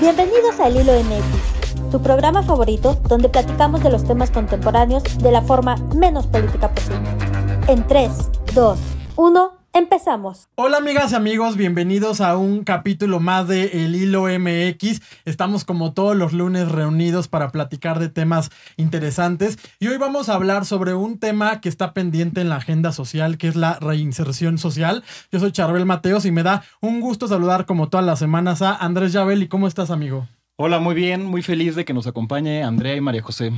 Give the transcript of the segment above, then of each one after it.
Bienvenidos a El Hilo MX, tu programa favorito donde platicamos de los temas contemporáneos de la forma menos política posible. En 3, 2, 1, empezamos. Hola amigas y amigos, bienvenidos a un capítulo más de El Hilo MX. Estamos como todos los lunes reunidos para platicar de temas interesantes y hoy vamos a hablar sobre un tema que está pendiente en la agenda social, que es la reinserción social. Yo soy Charbel Mateos y me da un gusto saludar como todas las semanas a Andrés Yabel. ¿Y cómo estás, amigo? Hola, muy bien, muy feliz de que nos acompañe Andrea y María José.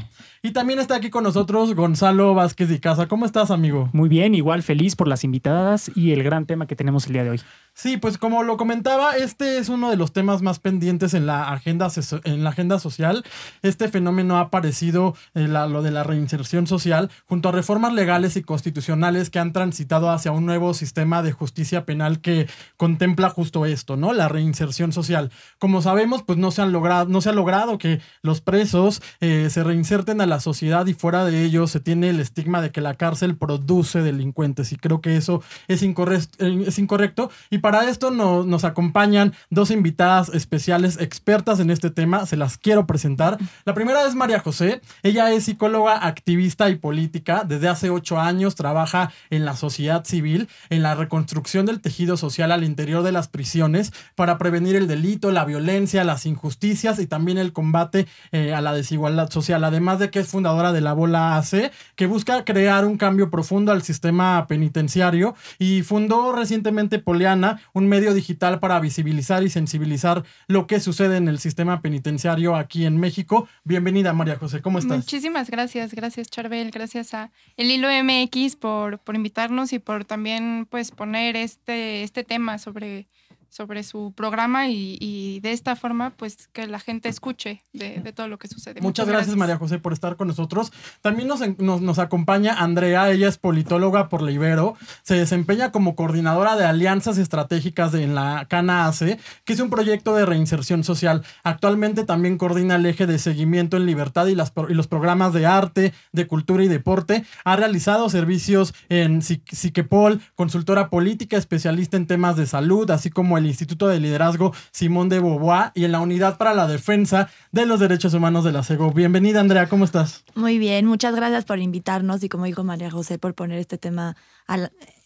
Y también está aquí con nosotros Gonzalo Vázquez de Casa. ¿Cómo estás, amigo? Muy bien, igual feliz por las invitadas y el gran tema que tenemos el día de hoy. Sí, pues como lo comentaba, este es uno de los temas más pendientes en la agenda, en la agenda social. Este fenómeno ha aparecido, eh, lo de la reinserción social, junto a reformas legales y constitucionales que han transitado hacia un nuevo sistema de justicia penal que contempla justo esto, ¿no? La reinserción social. Como sabemos, pues no se, han logrado, no se ha logrado que los presos eh, se reinserten a la sociedad y fuera de ello se tiene el estigma de que la cárcel produce delincuentes y creo que eso es, incorrecto, eh, es incorrecto. Y para esto nos acompañan dos invitadas especiales expertas en este tema. Se las quiero presentar. La primera es María José. Ella es psicóloga, activista y política. Desde hace ocho años trabaja en la sociedad civil, en la reconstrucción del tejido social al interior de las prisiones para prevenir el delito, la violencia, las injusticias y también el combate eh, a la desigualdad social. Además de que es fundadora de la Bola AC, que busca crear un cambio profundo al sistema penitenciario y fundó recientemente Poliana, un medio digital para visibilizar y sensibilizar lo que sucede en el sistema penitenciario aquí en México. Bienvenida, María José, ¿cómo estás? Muchísimas gracias, gracias Charbel, gracias a El Hilo MX por, por invitarnos y por también pues poner este, este tema sobre sobre su programa y, de esta forma, pues que la gente escuche de, todo lo que sucede. Muchas, gracias, María José, por estar con nosotros. También nos, nos, acompaña Andrea, ella es politóloga por la Ibero, se desempeña como coordinadora de alianzas estratégicas en la Cana AC, que es un proyecto de reinserción social. Actualmente también coordina el eje de seguimiento en libertad y, las, y los programas de arte, de cultura y deporte. Ha realizado servicios en Siquepol, consultora política, especialista en temas de salud, así como el Instituto de Liderazgo Simón de Beauvoir y en la Unidad para la Defensa de los Derechos Humanos de la CEGO. Bienvenida, Andrea, ¿cómo estás? Muy bien, muchas gracias por invitarnos y como dijo María José, por poner este tema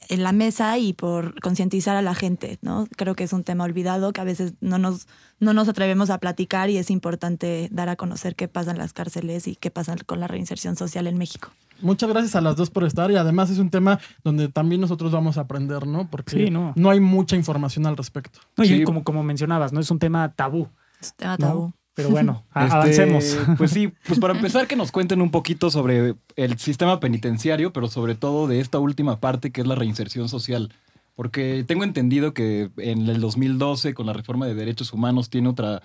en la mesa y por concientizar a la gente, ¿no? Creo que es un tema olvidado que a veces no nos, no nos atrevemos a platicar y es importante dar a conocer qué pasa en las cárceles y qué pasa con la reinserción social en México. Muchas gracias a las dos por estar y además es un tema donde también nosotros vamos a aprender, ¿no? Porque no. hay mucha información al respecto. y como, como mencionabas, ¿no? Es un tema tabú. Es un tema tabú. Pero bueno, este, avancemos. Pues sí, pues para empezar que nos cuenten un poquito sobre el sistema penitenciario, pero sobre todo de esta última parte que es la reinserción social. Porque tengo entendido que en el 2012, con la reforma de derechos humanos, tiene otra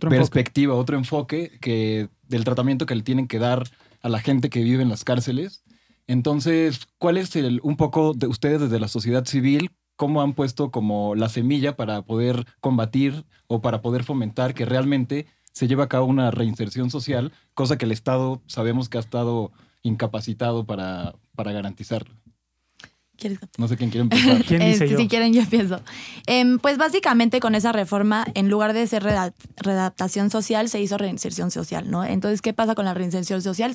perspectiva, otro enfoque que del tratamiento que le tienen que dar a la gente que vive en las cárceles. Entonces, ¿cuál es el, un poco de ustedes desde la sociedad civil? ¿Cómo han puesto como la semilla para poder combatir o para poder fomentar que realmente se lleve a cabo una reinserción social, cosa que el Estado sabemos que ha estado incapacitado para, para garantizarlo? No sé quién quiere empezar. Este, si quieren, yo empiezo. Em, pues básicamente con esa reforma, en lugar de ser redactación social, se hizo reinserción social, ¿no? Entonces, ¿qué pasa con la reinserción social?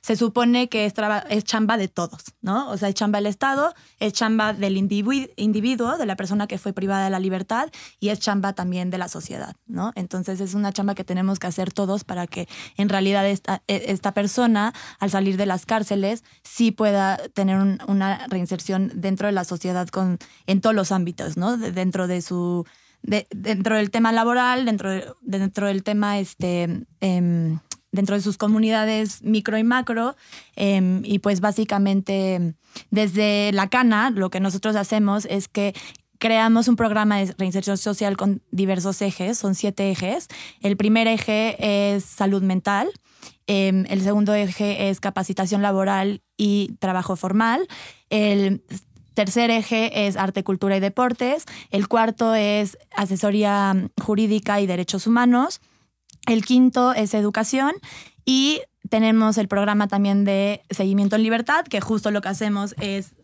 Se, supone que es, es chamba de todos, ¿no? O sea, es chamba del Estado, es chamba del individuo, de la persona que fue privada de la libertad, y es chamba también de la sociedad, ¿no? Entonces, es una chamba que tenemos que hacer todos para que en realidad esta, e, esta persona, al salir de las cárceles, sí pueda tener una reinserción dentro de la sociedad con, en todos los ámbitos, ¿no? dentro de su. dentro del tema laboral, dentro, dentro del tema este. Em, dentro de sus comunidades micro y macro. Em, y pues básicamente desde la cana lo que nosotros hacemos es que creamos un programa de reinserción social con diversos ejes, son siete ejes. El primer eje es salud mental, em, el segundo eje es capacitación laboral y trabajo formal, el tercer eje es arte, cultura y deportes, el cuarto es asesoría jurídica y derechos humanos, el quinto es educación. Y tenemos el programa también de seguimiento en libertad, que justo lo que hacemos es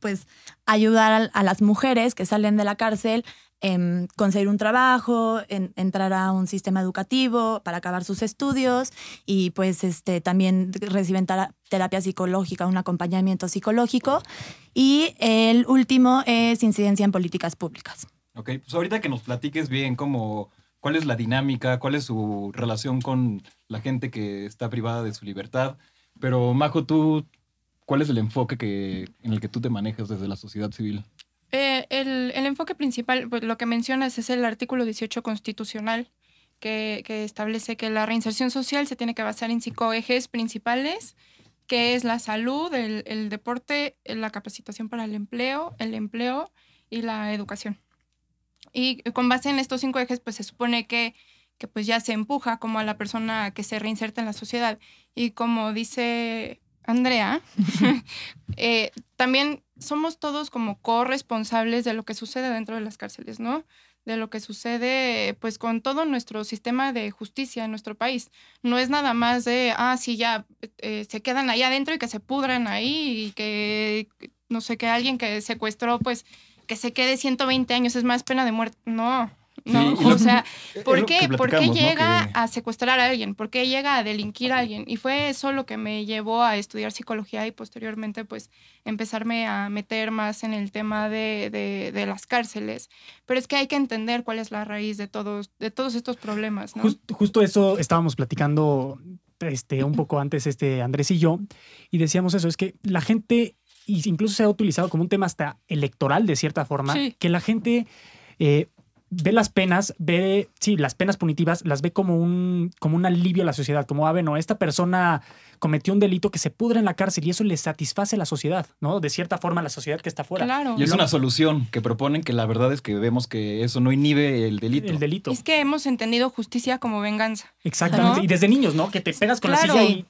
pues ayudar a, las mujeres que salen de la cárcel em, conseguir un trabajo, en- entrar a un sistema educativo para acabar sus estudios y pues este, también reciben tera- terapia psicológica, un acompañamiento psicológico. Y el último es incidencia en políticas públicas. Ok, pues ahorita que nos platiques bien cómo, cuál es la dinámica, cuál es su relación con la gente que está privada de su libertad. Pero Majo, tú, ¿cuál es el enfoque que, en el que tú te manejas desde la sociedad civil? Eh, el, el enfoque principal, pues lo que mencionas es el artículo 18 constitucional, que, que establece que la reinserción social se tiene que basar en cinco ejes principales, que es la salud, el, el deporte, la capacitación para el empleo, el empleo y la educación. Y con base en estos cinco ejes, pues se supone que, que pues ya se empuja como a la persona que se reinserta en la sociedad. Y como dice Andrea, eh, también somos todos como corresponsables de lo que sucede dentro de las cárceles, ¿no? De lo que sucede, pues, con todo nuestro sistema de justicia en nuestro país. No es nada más de, ah, sí, ya eh, se quedan ahí adentro y que se pudran ahí y que, no sé, que alguien que secuestró, pues, que se quede 120 años es más pena de muerte. No, no, Sí, o sea, ¿Por qué, ¿Por qué llega Que- a secuestrar a alguien? ¿Por qué llega a delinquir a alguien? Y fue eso lo que me llevó a estudiar psicología y posteriormente pues empezarme a meter más en el tema de, de- de las cárceles. Pero es que hay que entender cuál es la raíz de todos, de todos estos problemas, ¿no? Jus- justo eso estábamos platicando este, un poco antes este, Andrés y yo, y decíamos eso, es que la gente, incluso se ha utilizado como un tema hasta electoral de cierta forma, Sí. que la gente eh, ve las penas, ve, sí, las penas punitivas, las ve como un, como un alivio a la sociedad, como, ah, bueno, esta persona cometió un delito que se pudre en la cárcel y eso le satisface a la sociedad, ¿no? De cierta forma a la sociedad que está fuera. Claro. Y es una solución que proponen que la verdad es que vemos que eso no inhibe el delito. El delito. Es que hemos entendido justicia como venganza. Exactamente. ¿No? Y desde niños, ¿no? Que te pegas con Claro. la silla y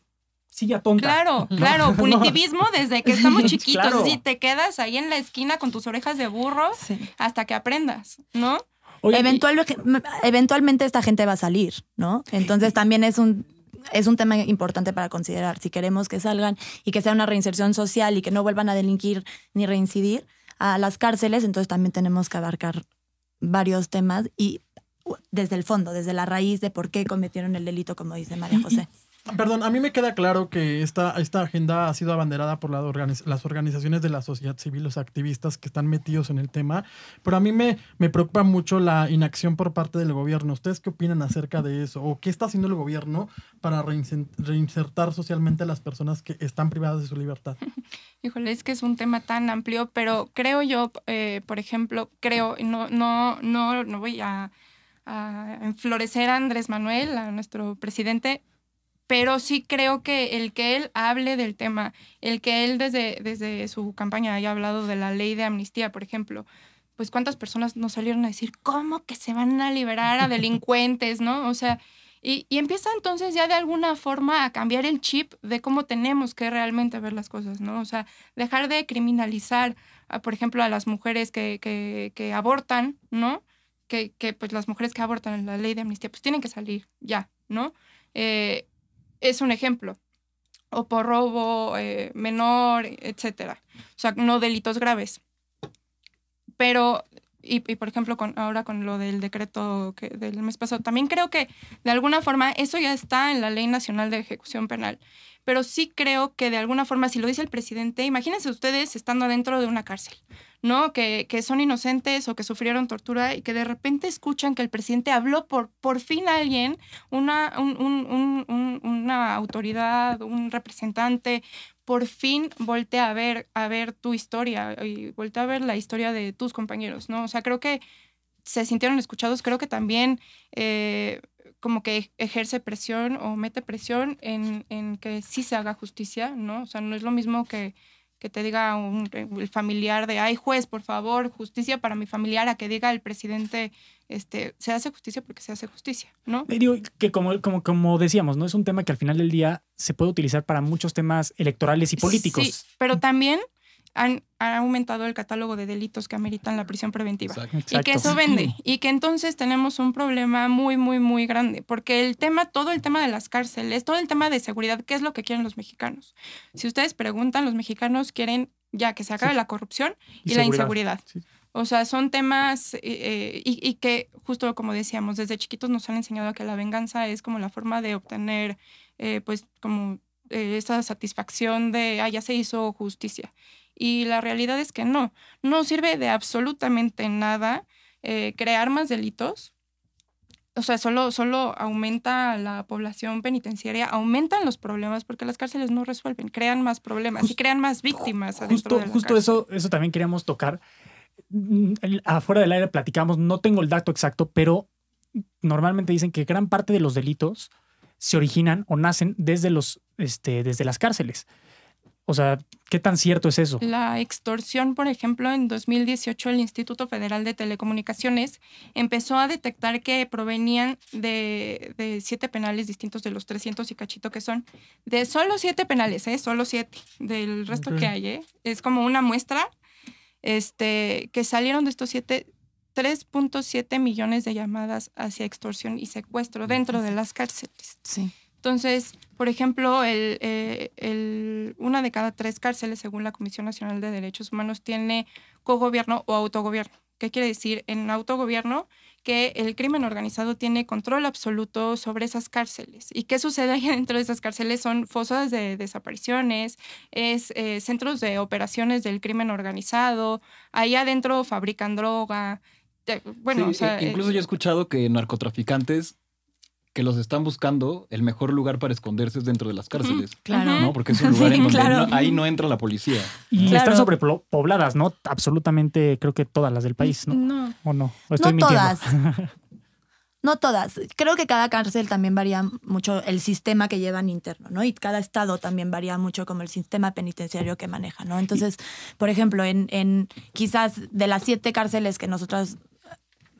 silla tonta. Claro, claro, punitivismo desde que estamos chiquitos. Claro. Así te quedas ahí en la esquina con tus orejas de burro Sí. hasta que aprendas, ¿no? Oye, y- Eventual- eventualmente esta gente va a salir, ¿no? Entonces también es un, es un tema importante para considerar. Si queremos que salgan y que sea una reinserción social y que no vuelvan a delinquir ni reincidir a las cárceles, entonces también tenemos que abarcar varios temas y desde el fondo, desde la raíz de por qué cometieron el delito, como dice María José. Perdón, a mí me queda claro que esta, esta agenda ha sido abanderada por la organiz- las organizaciones de la sociedad civil, los activistas que están metidos en el tema, pero a mí me, me preocupa mucho la inacción por parte del gobierno. ¿Ustedes qué opinan acerca de eso? ¿O qué está haciendo el gobierno para reinsertar socialmente a las personas que están privadas de su libertad? Híjole, es que es un tema tan amplio, pero creo yo, eh, por ejemplo, creo, no, no, no, no voy a, a enflorecer a Andrés Manuel, a nuestro presidente, pero sí creo que el que él hable del tema, el que él desde, desde su campaña haya hablado de la ley de amnistía, por ejemplo, pues cuántas personas nos salieron a decir, ¿cómo que se van a liberar a delincuentes, no? O sea, y, y empieza entonces ya de alguna forma a cambiar el chip de cómo tenemos que realmente ver las cosas, ¿no? O sea, dejar de criminalizar, por ejemplo, a las mujeres que, que, que abortan, ¿no? Que, que, pues las mujeres que abortan en la ley de amnistía, pues tienen que salir ya, ¿no? Eh, es un ejemplo. O por robo eh, menor, etcétera. O sea, no delitos graves. Pero, y, por ejemplo, con, ahora con lo del decreto del mes pasado, también creo que de alguna forma eso ya está en la Ley Nacional de Ejecución Penal. Pero sí creo que de alguna forma, si lo dice el presidente, imagínense ustedes estando dentro de una cárcel, ¿no? Que, que son inocentes o que sufrieron tortura y que de repente escuchan que el presidente habló por, por fin a alguien, una, un- un- un- un- una autoridad, un representante, por fin voltea a ver, a ver tu historia y voltea a ver la historia de tus compañeros, ¿no? O sea, creo que se sintieron escuchados, creo que también eh, como que ejerce presión o mete presión en, en que sí se haga justicia, ¿no? O sea, no es lo mismo que, que te diga un, el familiar de, ay juez, por favor, justicia para mi familiar, a que diga el presidente, este, se hace justicia porque se hace justicia, ¿no? Eh, digo que como, como, como decíamos, ¿no? Es un tema que al final del día se puede utilizar para muchos temas electorales y políticos. Sí, pero también han, han aumentado el catálogo de delitos que ameritan la prisión preventiva. Exacto. Y que eso vende. Y que entonces tenemos un problema muy, muy, muy grande. Porque el tema, todo el tema de las cárceles, todo el tema de seguridad, ¿qué es lo que quieren los mexicanos? Si ustedes preguntan, los mexicanos quieren ya que se acabe Sí. la corrupción y, Y la seguridad. inseguridad. Sí. O sea, son temas eh, eh, y, y que justo como decíamos, desde chiquitos nos han enseñado que la venganza es como la forma de obtener, eh, pues, como eh, esa satisfacción de, ah, ya se hizo justicia. Y la realidad es que no, no sirve de absolutamente nada eh, crear más delitos. O sea, solo, solo aumenta la población penitenciaria, aumentan los problemas porque las cárceles no resuelven, crean más problemas y crean más víctimas. Justo, de la justo eso, eso también queríamos tocar. Mm, Afuera del aire platicamos, no tengo el dato exacto, pero normalmente dicen que gran parte de los delitos se originan o nacen desde, los, este, desde las cárceles. O sea, ¿qué tan cierto es eso? La extorsión, por ejemplo, en 2018 el Instituto Federal de Telecomunicaciones empezó a detectar que provenían de, de siete penales distintos de los 300 y cachito que son, de solo siete penales, ¿eh? Solo siete. Del resto que hay, ¿eh? Es como una muestra este, que salieron de estos siete 3.7 millones de llamadas hacia extorsión y secuestro dentro de las cárceles. Sí. Entonces, por ejemplo, el, eh, el- una de cada tres cárceles, según la Comisión Nacional de Derechos Humanos, tiene cogobierno o autogobierno. ¿Qué quiere decir? En autogobierno, que el crimen organizado tiene control absoluto sobre esas cárceles. ¿Y qué sucede ahí dentro de esas cárceles? Son fosas de desapariciones, es eh, centros de operaciones del crimen organizado, ahí adentro fabrican droga. Bueno, Sí, o sea, e- incluso eh, yo he escuchado que narcotraficantes que los están buscando, el mejor lugar para esconderse es dentro de las cárceles. Claro. ¿no? Porque es un lugar Sí, en donde claro. no- ahí no entra la policía. Y Claro. están sobrepobladas, ¿no? Absolutamente, creo que todas las del país, ¿no? no. ¿O no? ¿O estoy No mintiendo? todas. No todas. Creo que cada cárcel también varía mucho el sistema que llevan interno, ¿no? Y cada estado también varía mucho como el sistema penitenciario que maneja, ¿no? Entonces, por ejemplo, en, en quizás de las siete cárceles que nosotros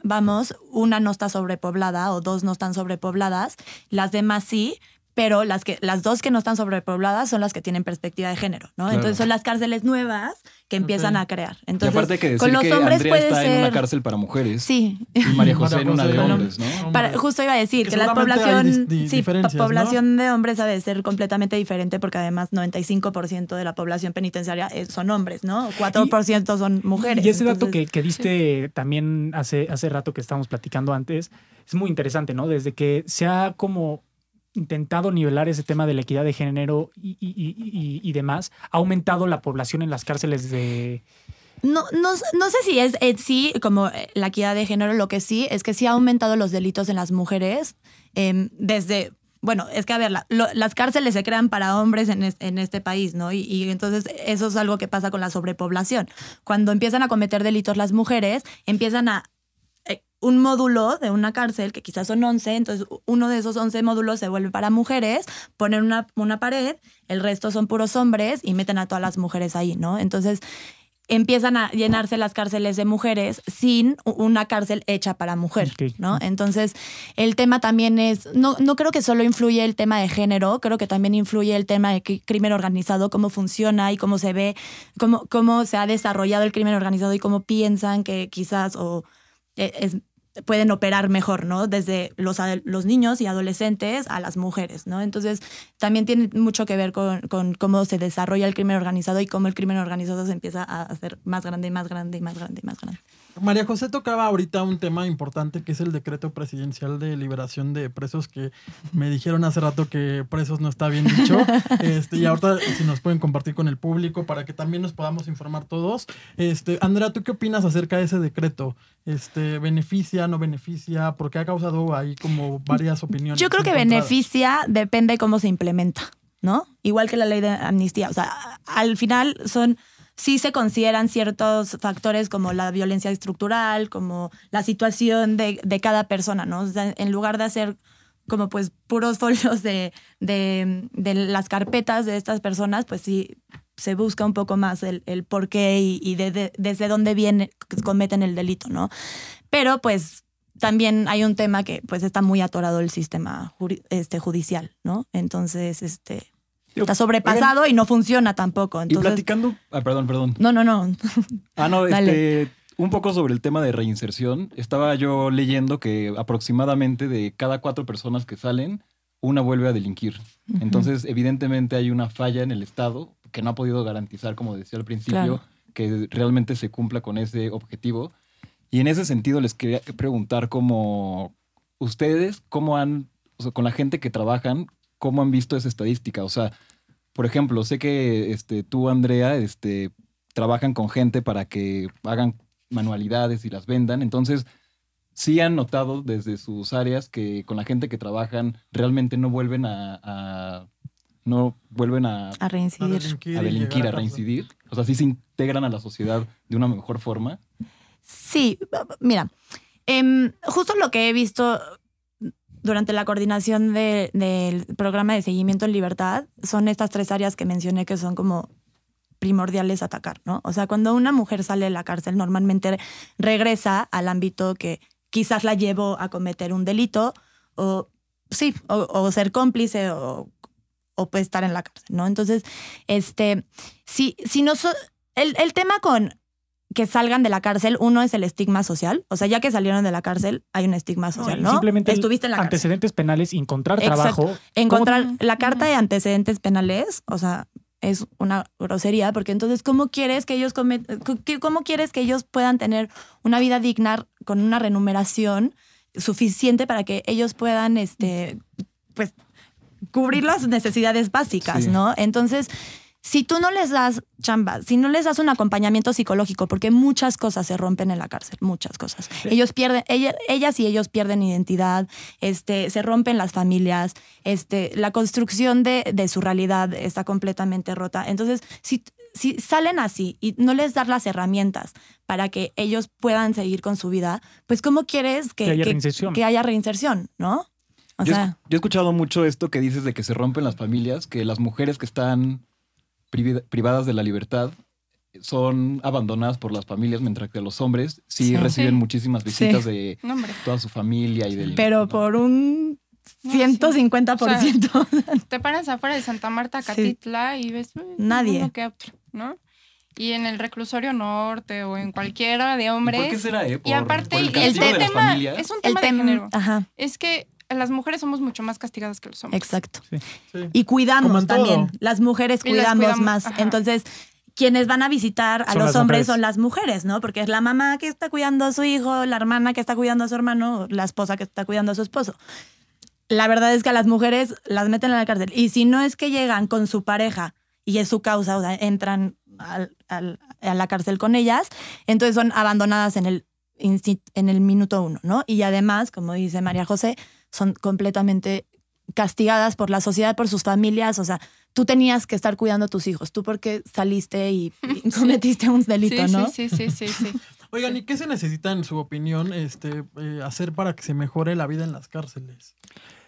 vamos, una no está sobrepoblada o dos no están sobrepobladas, las demás sí, pero las, que, las dos que no están sobrepobladas son las que tienen perspectiva de género, ¿no? Claro. Entonces son las cárceles nuevas que empiezan a crear. y Entonces, aparte hay que decir con los que hombres Andrea puede está ser... en una cárcel para mujeres Sí, y María José en una de hombres, ¿no? Para, justo iba a decir Que que, la población, di- sí, población de hombres ha de ser completamente diferente porque además 95% de la población penitenciaria es- son hombres, ¿no? 4% son mujeres. Y ese dato que, que diste también hace, hace rato que estábamos platicando antes es muy interesante, ¿no? Desde que se ha como intentado nivelar ese tema de la equidad de género y, y- y- y- demás, ha aumentado la población en las cárceles de... No, no, no sé si es eh, sí como eh, la equidad de género, lo que sí es que sí ha aumentado los delitos en las mujeres em, desde... Bueno, es que a ver, las cárceles se crean para hombres en, es- en este país, ¿no? Y, y entonces eso es algo que pasa con la sobrepoblación. Cuando empiezan a cometer delitos las mujeres, empiezan a un módulo de una cárcel, que quizás son 11, entonces uno de esos 11 módulos se vuelve para mujeres, ponen una, una pared, el resto son puros hombres y meten a todas las mujeres ahí, ¿no? Entonces empiezan a llenarse las cárceles de mujeres sin una cárcel hecha para mujer. ¿no? Entonces, el tema también es, no, no creo que solo influye el tema de género, creo que también influye el tema de cri- crimen organizado, cómo funciona y cómo se ve, cómo, cómo se ha desarrollado el crimen organizado y cómo piensan que quizás o eh, es- pueden operar mejor, ¿no? Desde los, los niños y adolescentes a las mujeres, ¿no? Entonces, también tiene mucho que ver con, con cómo se desarrolla el crimen organizado y cómo el crimen organizado se empieza a hacer más grande y más grande y más grande y más grande. María José tocaba ahorita un tema importante que es el decreto presidencial de liberación de presos que me dijeron hace rato que presos no está bien dicho. Este, y ahorita si nos pueden compartir con el público para que también nos podamos informar todos. Este, Andrea, ¿tú qué opinas acerca de ese decreto? Este, ¿Beneficia, no beneficia? Porque ha causado ahí como varias opiniones. Yo creo que beneficia, depende cómo se implementa, ¿no? Igual que la ley de amnistía. O sea, al final son, sí se consideran ciertos factores como la violencia estructural, como la situación de, de cada persona, ¿no? O sea, en lugar de hacer como pues puros folios de, de, de las carpetas de estas personas, pues sí se busca un poco más el, el por qué y, y de- de- desde dónde viene, cometen el delito, ¿no? Pero pues también hay un tema que pues está muy atorado el sistema este, judicial, ¿no? Entonces, este, está sobrepasado y no funciona tampoco. Y Entonces, platicando, ah, perdón, perdón. no, no, no. Ah, no, este, un poco sobre el tema de reinserción. Estaba yo leyendo que aproximadamente de cada cuatro personas que salen, una vuelve a delinquir. Entonces, evidentemente hay una falla en el Estado que no ha podido garantizar, como decía al principio, Claro. que realmente se cumpla con ese objetivo. Y en ese sentido les quería preguntar cómo ustedes, cómo han, o sea, con la gente que trabajan, cómo han visto esa estadística. O sea, por ejemplo, sé que este, tú, Andrea, este, trabajan con gente para que hagan manualidades y las vendan. Entonces, sí han notado desde sus áreas que con la gente que trabajan realmente no vuelven a, a- no vuelven a, A reincidir. delinquir a delinquir, a reincidir. O sea, sí se integran a la sociedad de una mejor forma. Sí, mira, em, justo lo que he visto durante la coordinación de- del programa de seguimiento en libertad son estas tres áreas que mencioné que son como primordiales atacar, ¿no? O sea, cuando una mujer sale de la cárcel, normalmente regresa al ámbito que quizás la llevó a cometer un delito o sí, o, ser cómplice o, o estar en la cárcel, ¿no? Entonces, este, si, si no so- el, el tema con que salgan de la cárcel, uno es el estigma social. O sea, ya que salieron de la cárcel, hay un estigma social, ¿no? Simplemente Estuviste en la cárcel. antecedentes penales, encontrar Exacto. trabajo. Encontrar ¿Cómo? la carta de antecedentes penales, o sea, es una grosería, porque entonces, ¿cómo quieres que ellos comet- qué- cómo quieres que ellos puedan tener una vida digna con una remuneración suficiente para que ellos puedan, este, pues, cubrir las necesidades básicas, Sí. ¿no? Entonces, si tú no les das chamba, si no les das un acompañamiento psicológico, porque muchas cosas se rompen en la cárcel, muchas cosas. Ellos pierden, ella- ellas y ellos pierden identidad, este, se rompen las familias, este, la construcción de, de su realidad está completamente rota. Entonces, si, si salen así y no les das las herramientas para que ellos puedan seguir con su vida, pues ¿cómo quieres que, Que haya que- reinserción. que haya reinserción, ¿no? O yo, he- sea, yo he escuchado mucho esto que dices de que se rompen las familias, que las mujeres que están privadas de la libertad son abandonadas por las familias, mientras que los hombres sí, Sí. reciben Sí. muchísimas visitas de No, toda su familia y del... pero ¿no? por un No, sí. 150%. Te paras afuera de Santa Marta, Sí. Catitla, y ves "Uy, Nadie. uno que otro, ¿no? Y en el reclusorio norte o en cualquiera de ¿Y hombres. ¿Por qué será, eh? Y aparte, por el y el castigo de las tema es un El tema de género. ajá, Es que las mujeres somos mucho más castigadas que los hombres. exacto. Sí. Y Como cuidamos también. Las mujeres Y las cuidamos, cuidamos, más. ajá. Entonces, quienes van a visitar a Son los hombres mujeres. son las mujeres, ¿no? Porque es la mamá que está cuidando a su hijo, la hermana que está cuidando a su hermano, la esposa que está cuidando a su esposo. La verdad es que a las mujeres las meten en la cárcel. Y si no es que llegan con su pareja y es su causa, o sea, entran al- al- a la cárcel con ellas, entonces son abandonadas en el, en el minuto uno, ¿no? Y además, como dice María José, son completamente castigadas por la sociedad, por sus familias. O sea, tú tenías que estar cuidando a tus hijos. Tú porque saliste y, y cometiste un delito, sí, ¿no? sí, sí, sí, sí, sí. Oigan, ¿y qué se necesita, en su opinión, este, eh, hacer para que se mejore la vida en las cárceles?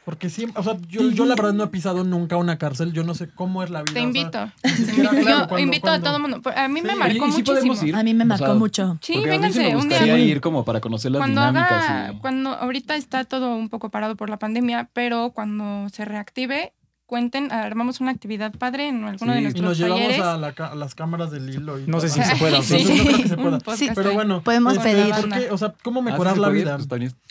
Porque siempre, o sea, yo, yo la verdad no he pisado nunca una cárcel, yo no sé cómo es la vida. Te o sea, invito. claro, cuando- invito a cuando- todo el mundo. A mí me Sí. marcó Oye, ¿y sí podemos muchísimo. ir? A mí me O marcó sea, mucho. Sí, a vénganse me un día. gustaría ir como para conocer las Cuando dinámicas. haga, y- cuando ahorita está todo un poco parado por la pandemia, pero cuando se reactive, cuenten, armamos una actividad padre en alguno Sí. de Y nuestros nos llevamos talleres. a, la a las cámaras del hilo. Y No sé si se pueda. Entonces, Sí. no creo que se pueda. Pero bueno, Podemos este, pedir. O sea, ¿cómo sí mejorar la vida?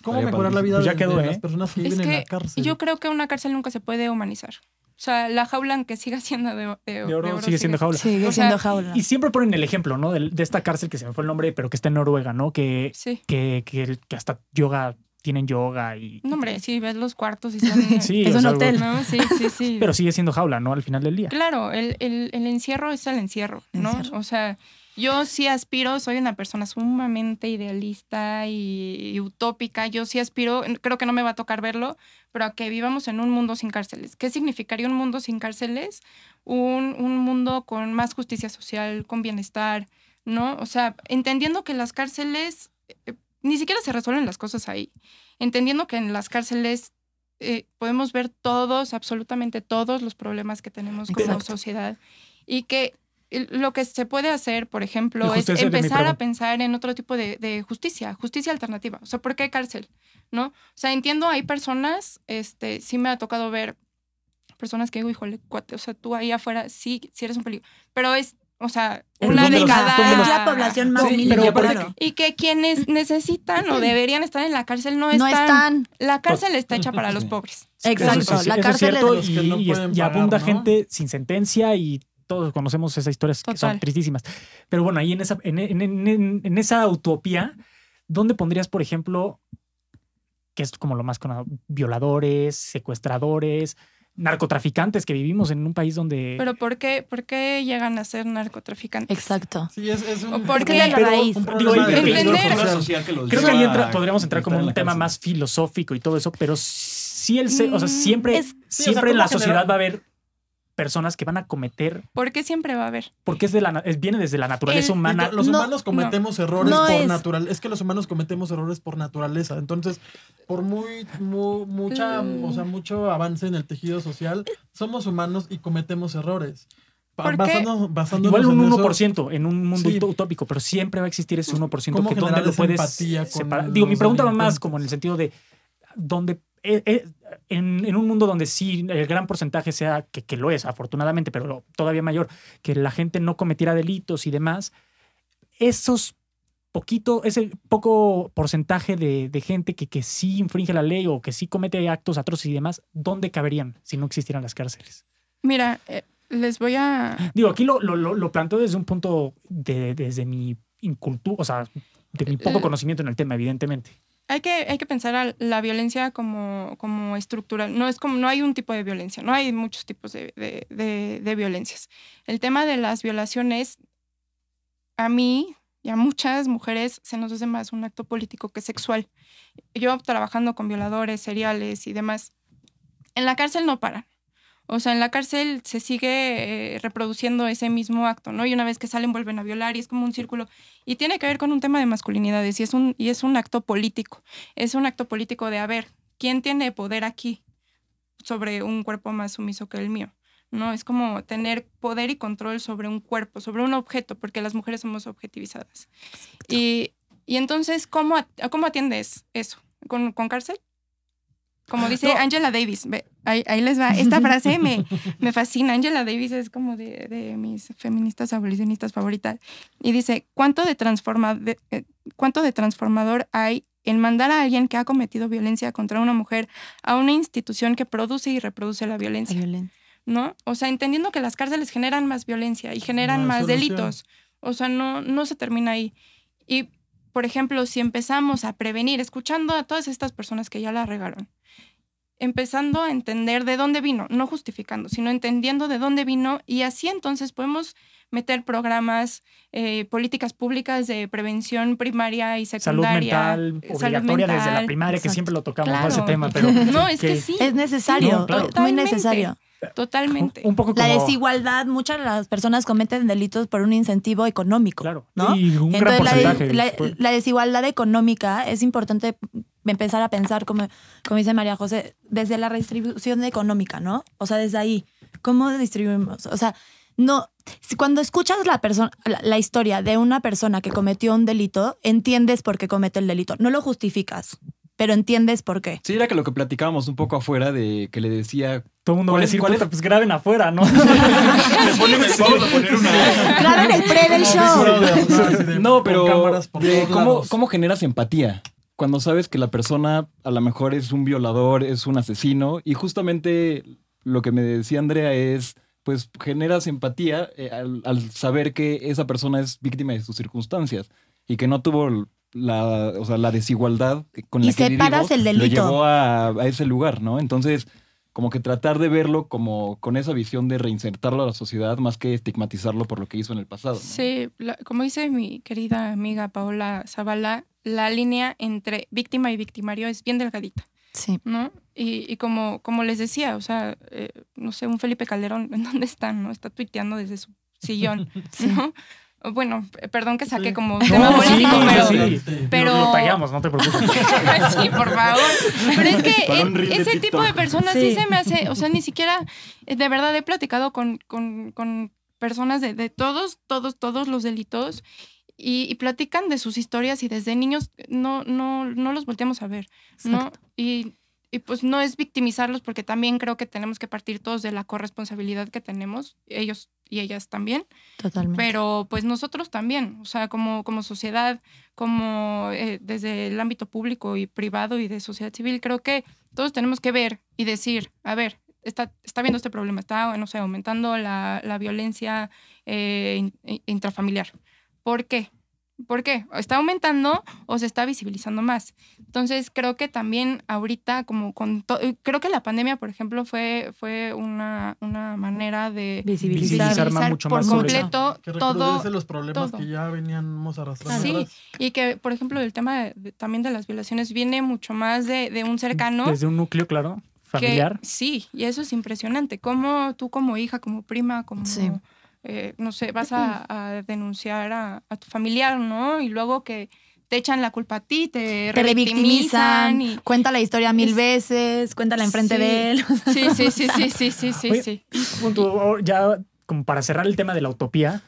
¿Cómo mejorar la vida ya quedó, de ¿eh? las personas que Es viven en la cárcel? yo creo que una cárcel nunca se puede humanizar. O sea, la jaula, aunque siga siendo de, de- De oro de oro, sigue siendo jaula. Sigue O sea, siendo jaula. Y siempre ponen el ejemplo, ¿no? De, de esta cárcel que se me fue el nombre, pero que está en Noruega, ¿no? Que, Sí. que, que, que hasta yoga, tienen yoga y... No, hombre, sí, ves los cuartos y son... Sí, Es un sea, hotel. No, sí, sí, sí. Pero sigue siendo jaula, ¿no? Al final del día. Claro, el, el, el encierro es el encierro, ¿no? Encierro. O sea, yo sí aspiro, soy una persona sumamente idealista y, y utópica. Yo sí aspiro, creo que no me va a tocar verlo, pero a que vivamos en un mundo sin cárceles. ¿Qué significaría un mundo sin cárceles? Un, un mundo con más justicia social, con bienestar, ¿no? O sea, entendiendo que las cárceles, eh, ni siquiera se resuelven las cosas ahí. Entendiendo que en las cárceles eh, podemos ver todos, absolutamente todos los problemas que tenemos como Exacto. sociedad y que lo que se puede hacer, por ejemplo, es empezar a pensar en otro tipo de, de justicia, justicia alternativa. O sea, ¿por qué cárcel? ¿No? O sea, entiendo, hay personas, este, sí me ha tocado ver personas que digo, híjole, cuate, o sea, tú ahí afuera sí, sí eres un peligro. Pero es, o sea, una de mínima, cada... Es la población más Sí, mínima, pero claro. Y que quienes necesitan o deberían estar en la cárcel no están. No están. La cárcel está hecha para los pobres. Exacto. Sí, la eso es cárcel cierto, y, no y es- y pagar, abunda ¿no? gente sin sentencia y todos conocemos esas historias que son tristísimas. Pero bueno, ahí en esa, en, en- en- en esa utopía, ¿dónde pondrías, por ejemplo, que es como lo más conocido, violadores, secuestradores, narcotraficantes que vivimos en un país donde... Pero ¿por qué, ¿por qué llegan a ser narcotraficantes? Exacto. Sí, es, es un, ¿O por qué? la raíz. un Digo, problema de entender- peligrosidad social que los Creo que ahí entra- podríamos entrar como en un tema más filosófico y todo eso, pero sí el se- o sea, Mm, siempre, es- Sí, o sea, siempre en ¿cómo la sociedad va a haber personas que van a cometer, ¿Por qué siempre va a haber? porque es de la, es- viene desde la naturaleza El- humana. Los No, humanos cometemos errores No por es- natural. Es que los humanos cometemos errores por naturaleza. Entonces, por muy, mu- mucha, Mm. o sea, mucho avance en el tejido social, somos humanos y cometemos errores. Basándonos- basándonos Igual un en eso, 1% en un mundo Sí. utópico, pero siempre va a existir ese 1% ¿Cómo que donde lo puedes separar. Digo, mi pregunta va más como en el sentido de donde eh, eh, en, en un mundo donde sí el gran porcentaje sea que, que lo es, afortunadamente, pero todavía mayor, que la gente no cometiera delitos y demás, esos poquito, ese poco porcentaje de, de gente que, que sí infringe la ley o que sí comete actos atroces y demás, ¿dónde caberían si no existieran las cárceles? Mira, eh, les voy a... Digo, aquí lo, lo, lo, planteo desde un punto de, desde mi incultura, o sea, de mi poco Eh, conocimiento en el tema, evidentemente. Hay que, hay que pensar a la violencia como, como estructural. No, es como, no hay un tipo de violencia, no hay muchos tipos de, de- de- de violencias. El tema de las violaciones, a mí y a muchas mujeres se nos hace más un acto político que sexual. Yo trabajando con violadores, seriales y demás, en la cárcel no paran. O sea, en la cárcel se sigue eh, reproduciendo ese mismo acto, ¿no? Y una vez que salen vuelven a violar y es como un círculo. Y tiene que ver con un tema de masculinidades y es un, y es un acto político. Es un acto político de, a ver, ¿quién tiene poder aquí sobre un cuerpo más sumiso que el mío? ¿No? Es como tener poder y control sobre un cuerpo, sobre un objeto, porque las mujeres somos objetivizadas. Y, y entonces, ¿cómo, ¿cómo atiendes eso? ¿Con, con cárcel? Como dice No. Angela Davis, ve, ahí, ahí les va. Esta frase me, me fascina. Angela Davis es como de, de mis feministas abolicionistas favoritas. Y dice, ¿cuánto de, transforma, de- eh, ¿cuánto de transformador hay en mandar a alguien que ha cometido violencia contra una mujer a una institución que produce y reproduce la La violencia? ¿No? O sea, entendiendo que las cárceles generan más violencia y generan No más solución. delitos. O sea, no, no se termina ahí. Y, por ejemplo, si empezamos a prevenir, escuchando a todas estas personas que ya la regaron, empezando a entender de dónde vino, no justificando, sino entendiendo de dónde vino y así entonces podemos meter programas, eh, políticas públicas de prevención primaria y Salud secundaria. mental, eh, obligatoria desde la mental. primaria, que siempre lo tocamos, ¿no? ese Claro. tema, pero No, es que sí, Es necesario, No, claro. muy necesario. totalmente. un poco como... La desigualdad, muchas de las personas cometen delitos por un incentivo económico. Claro, ¿no? y un Entonces, porcentaje. la- pues. la desigualdad económica es importante empezar a pensar, como, como dice María José, desde la redistribución económica, ¿no? O sea, desde ahí, ¿cómo distribuimos? O sea, no, cuando escuchas la, persona, la, la historia de una persona que cometió un delito, entiendes por qué comete el delito. No lo justificas, pero entiendes por qué. Sí, era que lo que platicábamos un poco afuera de que le decía. Todo el mundo va a ¿Cuál es- decir, cuál es- "Puta, pues graben afuera, ¿no? Vamos a poner una. Graben el pre del show. No, pero cámaras por de todos cómo, lados. cómo generas empatía cuando sabes que la persona a lo mejor es un violador, es un asesino y justamente lo que me decía Andrea es pues generas empatía eh, al, al saber que esa persona es víctima de sus circunstancias y que no tuvo la, o sea, la desigualdad con Y la que vivió, el delito. lo llevó a, a ese lugar, ¿no? Entonces, como que tratar de verlo como con esa visión de reinsertarlo a la sociedad más que estigmatizarlo por lo que hizo en el pasado. ¿no? Sí, la- como dice mi querida amiga Paola Zavala, la línea entre víctima y victimario es bien delgadita, Sí. ¿no? Y, y como, como les decía, o sea, eh, no sé, un Felipe Calderón, ¿en dónde está? ¿No? Está tuiteando desde su sillón, ¿no? O Bueno, eh, perdón que saqué Sí. como un tema No, sí, político, pero... sí. pero- Lo, lo tallamos, no te preocupes. sí, por favor. Pero es que de ese TikTok. tipo de personas sí. Sí. se me hace, o sea, ni siquiera, eh, de verdad he platicado con, con, con personas de, de todos, todos, todos los delitos y, y platican de sus historias y desde niños no, no, no los volteamos a ver, ¿no? Y, y pues no es victimizarlos porque también creo que tenemos que partir todos de la corresponsabilidad que tenemos, ellos y ellas también. Totalmente. Pero pues nosotros también, o sea, como, como sociedad, como eh, desde el ámbito público y privado y de sociedad civil, creo que todos tenemos que ver y decir, a ver, está, está viendo este problema, está, no sé, aumentando la, la violencia eh, in- in- intrafamiliar. ¿Por qué? ¿Por qué? ¿Está aumentando o se está visibilizando más? Entonces, creo que también ahorita, como con eh, creo que la pandemia, por ejemplo, fue, fue una, una manera de Visibilizar. Visibilizar mucho por más completo Que todo, recrudece los problemas todo. que ya veníamos arrastrando. Sí, atrás. y que, por ejemplo, el tema de- de- también de las violaciones viene mucho más de, de un cercano. Desde un núcleo, claro, que- familiar. sí, y eso es impresionante. Cómo tú como hija, como prima, como, Sí. Eh, no sé, vas a, a denunciar a, a tu familiar, ¿no? Y luego que te echan la culpa a ti, te, Te revictimizan, y... cuenta la historia mil Es- veces, cuéntala enfrente Sí. de él. Sí, sí, sí, sí, sí, sí, sí, Oye, sí. Punto, ya como para cerrar el tema de la utopía.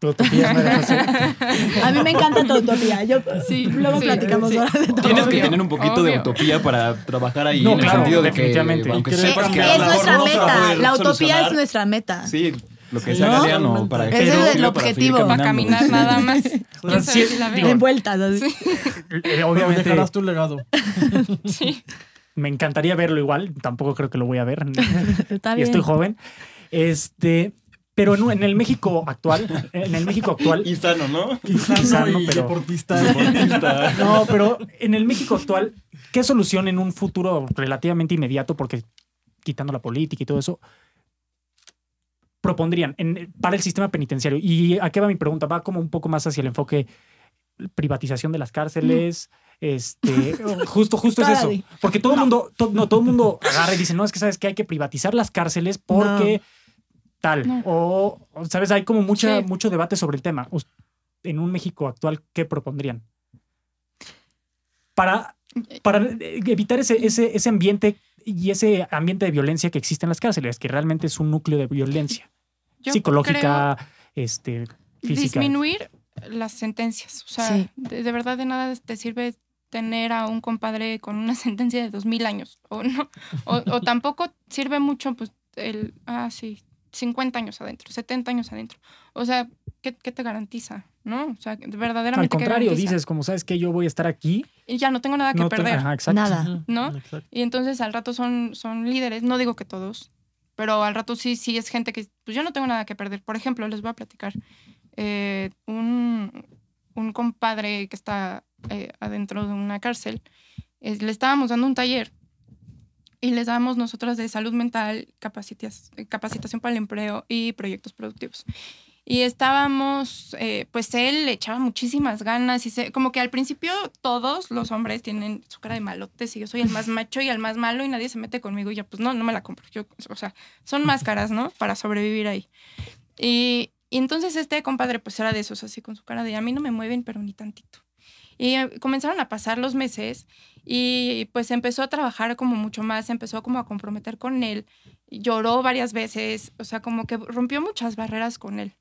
Tu utopía me A mí me encanta tu utopía. Yo, Sí, luego sí, platicamos sí. ahora de todo. Tienes que tener un poquito de obvio. utopía para trabajar ahí, No, en el claro, sentido de que, definitivamente. aunque sepas sepan que es mejor nuestra meta. La utopía solucionar. es nuestra meta. Sí, lo que Sí, sea ¿no? cada día, no, para Ese es pero- el objetivo. Para caminar nada más. O sea, ¿Quién sabe sí, si la digo, así. Eh, Pero Obviamente dejarás tu legado. Sí. me encantaría verlo igual. Tampoco creo que lo voy a ver. Está y bien. estoy joven. Este, pero en, en el México actual, en el México actual, Y sano, ¿no? Sano Sano, y pero- deportista. Deportista. no, pero en el México actual, ¿qué solución en un futuro relativamente inmediato, porque quitando la política y todo eso, propondrían en- para el sistema penitenciario? Y a qué va mi pregunta, va como un poco más hacia el enfoque privatización de las cárceles. Este, justo, justo es eso. Porque todo el mundo, to- no, todo el mundo agarra y dice, no, es que sabes que hay que privatizar las cárceles porque tal. No. O, sabes, hay como mucha, Sí. mucho debate sobre el tema. En un México actual, ¿qué propondrían? Para, para evitar ese, ese, ese ambiente y ese ambiente de violencia que existe en las cárceles, que realmente es un núcleo de violencia Yo psicológica, este, física. disminuir las sentencias. O sea, Sí. de, de verdad de nada te sirve tener a un compadre con una sentencia de dos mil años. O no. O, o tampoco sirve mucho, pues, el, ah, sí, 50 años adentro, 70 años adentro. O sea, ¿qué, qué te garantiza? ¿No? O sea, verdaderamente. Al ¿qué contrario, dices, como sabes que yo voy a estar aquí, Y ya no tengo nada que no te- perder. ajá, exacto. Nada. ¿no? Exacto. Y entonces al rato son, son líderes, no digo que todos, pero al rato sí, sí es gente que, pues yo no tengo nada que perder. Por ejemplo, les voy a platicar. eh, un, un compadre que está eh, adentro de una cárcel, le estábamos dando un taller y les damos nosotras de salud mental, capacitación para el empleo y proyectos productivos. Y estábamos, eh, pues él le echaba muchísimas ganas y se, como que al principio todos los hombres tienen su cara de malotes y yo soy el más macho y el más malo y nadie se mete conmigo y ya pues no, no me la compro. Yo, o sea, son máscaras, ¿no? Para sobrevivir ahí. Y, y entonces este compadre pues era de esos así con su cara de a mí no me mueven pero ni tantito. Y eh, comenzaron a pasar los meses y pues empezó a trabajar como mucho más, empezó como a comprometer con él, lloró varias veces, o sea, como que rompió muchas barreras con él.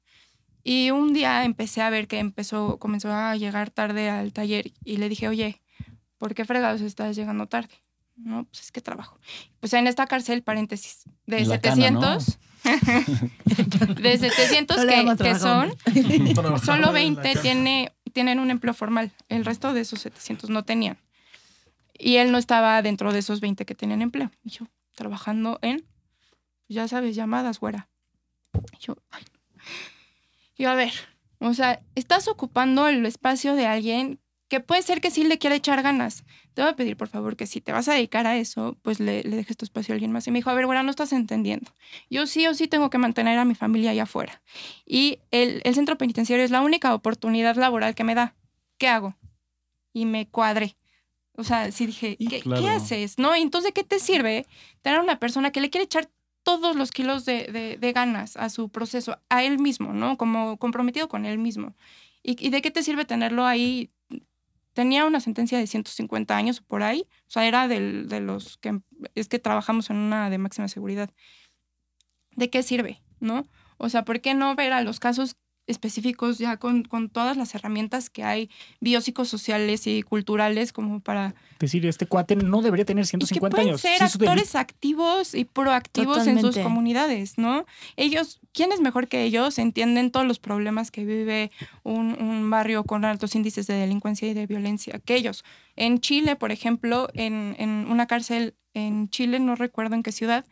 Y un día empecé a ver que empezó, comenzó a llegar tarde al taller y le dije, oye, ¿por qué fregados estás llegando tarde? No, pues es que trabajo. Pues en esta cárcel, paréntesis, de la cana, ¿no? 700, de 700 No le que, que son, solo en la 20 cárcel. tiene, tienen un empleo formal. El resto de esos 700 no tenían. Y él no estaba dentro de esos 20 que tenían empleo. Y yo, trabajando en, ya sabes, llamadas, güera. Y yo, ay. Yo, a ver, o sea, estás ocupando el espacio de alguien que puede ser que sí le quiera echar ganas. Te voy a pedir, por favor, que si te vas a dedicar a eso, pues le, le dejes tu espacio a alguien más. Y me dijo, a ver, güera, no estás entendiendo. Yo sí o sí tengo que mantener a mi familia allá afuera. Y el, el centro penitenciario es la única oportunidad laboral que me da. ¿Qué hago? Y me cuadré. O sea, sí dije, ¿qué, claro. ¿qué haces? ¿No? Entonces, ¿qué te sirve tener una persona que le quiere echar todos los kilos de, de- ganas a su proceso, a él mismo, ¿no? Como comprometido con él mismo. ¿Y, de qué te sirve tenerlo ahí? Tenía una sentencia de 150 años por ahí. O sea, era de los que... Es que trabajamos en una de máxima seguridad. ¿De qué sirve? ¿No? O sea, ¿por qué no ver a los casos específicos ya con, con todas las herramientas que hay biopsicosociales y culturales como para Decir, este cuate no debería tener y que 150 pueden años. ser Sí, actores activos y proactivos en sus comunidades, ¿no? Ellos, ¿quién es mejor que ellos? Entienden todos los problemas que vive un, un barrio con altos índices de delincuencia y de violencia que ellos. En Chile, por ejemplo, en, en una cárcel en Chile, no recuerdo en qué ciudad,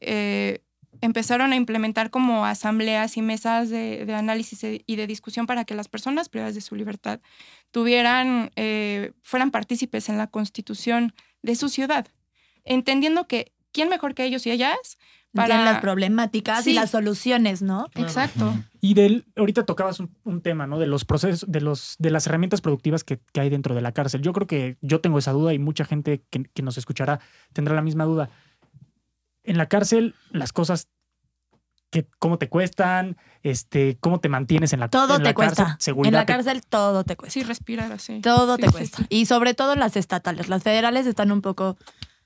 eh, empezaron a implementar como asambleas y mesas de, de análisis y de discusión para que las personas privadas de su libertad tuvieran, eh, fueran partícipes en la constitución de su ciudad, entendiendo que quién mejor que ellos y ellas Para para las problemáticas Sí. y las soluciones, ¿no? Exacto. Y del, ahorita tocabas un, un tema, ¿no? De los procesos, de los, de las herramientas productivas que, que hay dentro de la cárcel. Yo creo que yo tengo esa duda y mucha gente que, que nos escuchará tendrá la misma duda. En la cárcel, las cosas que cómo te cuestan, este, cómo te mantienes en la Todo en la te cuesta. cárcel, seguridad en la te- cárcel todo te cuesta. Sí, respirar así. Todo Sí, te sí, cuesta. sí. Y sobre todo las estatales. Las federales están un poco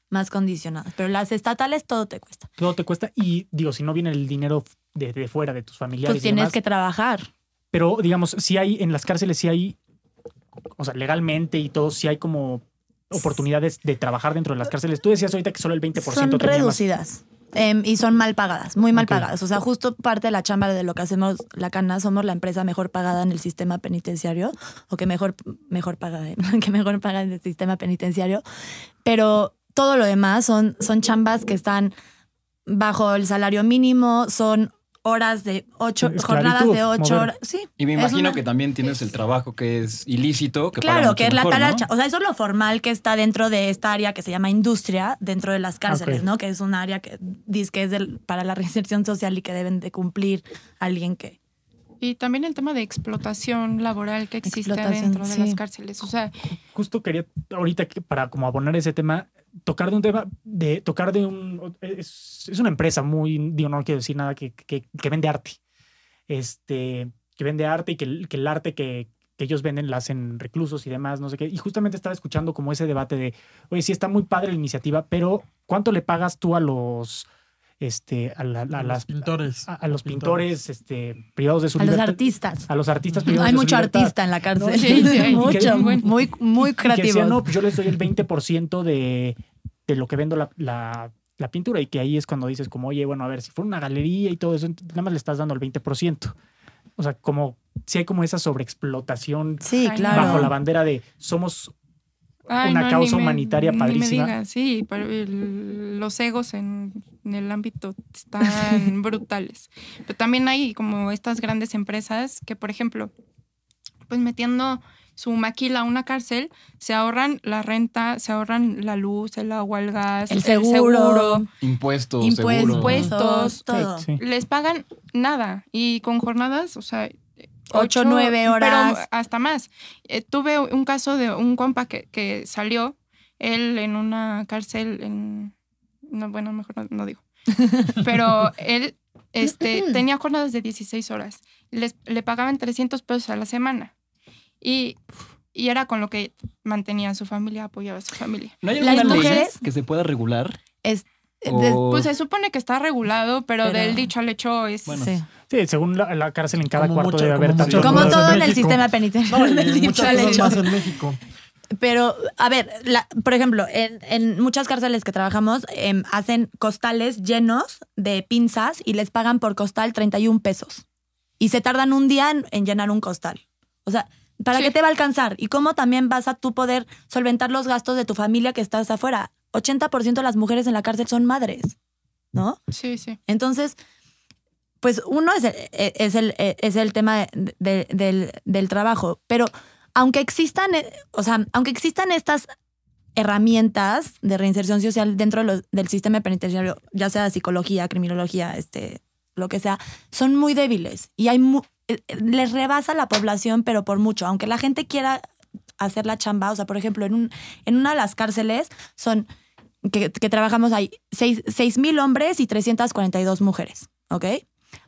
más condicionadas, pero las estatales todo te cuesta. todo te cuesta y digo, si no viene el dinero de, de fuera de tus familiares, Pues y tienes demás, que trabajar. pero digamos, si hay en las cárceles, si hay, o sea, legalmente y todo, si hay como oportunidades de trabajar dentro de las cárceles. Tú decías ahorita que solo el 20% Son tenía más- reducidas. em, y son mal pagadas, muy mal pagadas. O sea, justo parte de la chamba de lo que hacemos la cana, somos la empresa mejor pagada en el sistema penitenciario, o que mejor, mejor paga, que mejor paga en el sistema penitenciario. Pero todo lo demás son, son chambas que están bajo el salario mínimo, son horas de ocho, Esclavitud, jornadas de ocho mover. horas. Sí. Y me imagino una- que también tienes el trabajo que es ilícito. Que Claro, que es la talacha. O sea, eso es lo formal que está dentro de esta área que se llama industria, dentro de las cárceles. ¿no? Que es un área que dice que es del- para la reinserción social y que deben de cumplir alguien que. Y también el tema de explotación laboral que existe dentro de sí. las cárceles. O sea, Justo quería ahorita que para como abonar ese tema, tocar de un tema, de tocar de un... Es, es una empresa muy, digo, no quiero decir nada, que, que, que vende arte. Este, que vende arte y que, que el arte que, que ellos venden la hacen reclusos y demás, no sé qué. Y justamente estaba escuchando como ese debate de, oye, sí está muy padre la iniciativa, pero ¿cuánto le pagas tú a los, este, a, la- a Los las, pintores. a, a los pintores, este, privados de su A los libertad? artistas. A los artistas privados Hay de su mucho libertad. artista en la cárcel. No, sí, sí, hay. mucho, muy, muy creativos. no, pues yo les doy el 20% de, de lo que vendo la, la- la pintura y que ahí es cuando dices como, oye, bueno, a ver, si fuera una galería y todo eso, nada más le estás dando el 20%. O sea, como si hay como esa sobreexplotación Sí, Ay, claro. bajo la bandera de somos ay, Una no, causa me- humanitaria me padrísima. digas, sí, pero el- los egos en, en el ámbito están brutales. Pero también hay como estas grandes empresas que, por ejemplo, pues metiendo su maquila a una cárcel, se ahorran la renta, se ahorran la luz, el agua, el gas, El seguro, Impuestos, impuestos, seguro. Impuestos. todo. Sí. les pagan nada y con jornadas, o sea, Ocho, nueve horas. Pero hasta más. Eh, tuve un caso de un compa que, que salió, él en una cárcel en... No, bueno, mejor no, no digo. Pero él este, tenía jornadas de 16 horas. Les, le pagaban 300 pesos a la semana. Y, y era con lo que mantenía a su familia, apoyaba a su familia. ¿No hay alguna ley mujeres- que se pueda regular? Es, O- Pues se supone que está regulado, pero, Pero- del dicho al hecho es... Bueno, sí. Sí, según la, la cárcel en cada Como cuarto mucha- debe haber muchas Como todo en en el sistema No, penitenciario. muchas cosas hecho. más en México. Pero, a ver, la- por ejemplo, en, en muchas cárceles que trabajamos, em, hacen costales llenos de pinzas y les pagan por costal 31 pesos. Y se tardan un día en, en llenar un costal. O sea, ¿para Sí. qué te va a alcanzar? ¿Y cómo también vas a tú poder solventar los gastos de tu familia que estás afuera? 80% de las mujeres en la cárcel son madres, ¿no? Sí, sí. Entonces, pues uno es el, es el, es el tema de- de- del, del trabajo, pero aunque existan, eh, o sea, aunque existan estas herramientas de reinserción social dentro del sistema penitenciario, ya sea psicología, criminología, este, lo que sea, son muy débiles y hay mu- eh, eh, les rebasa la población, pero por mucho. Aunque la gente quiera hacer la chamba, o sea, por ejemplo, en, un, en una de las cárceles son que, que trabajamos hay 6 mil hombres y 342 mujeres, ¿ok?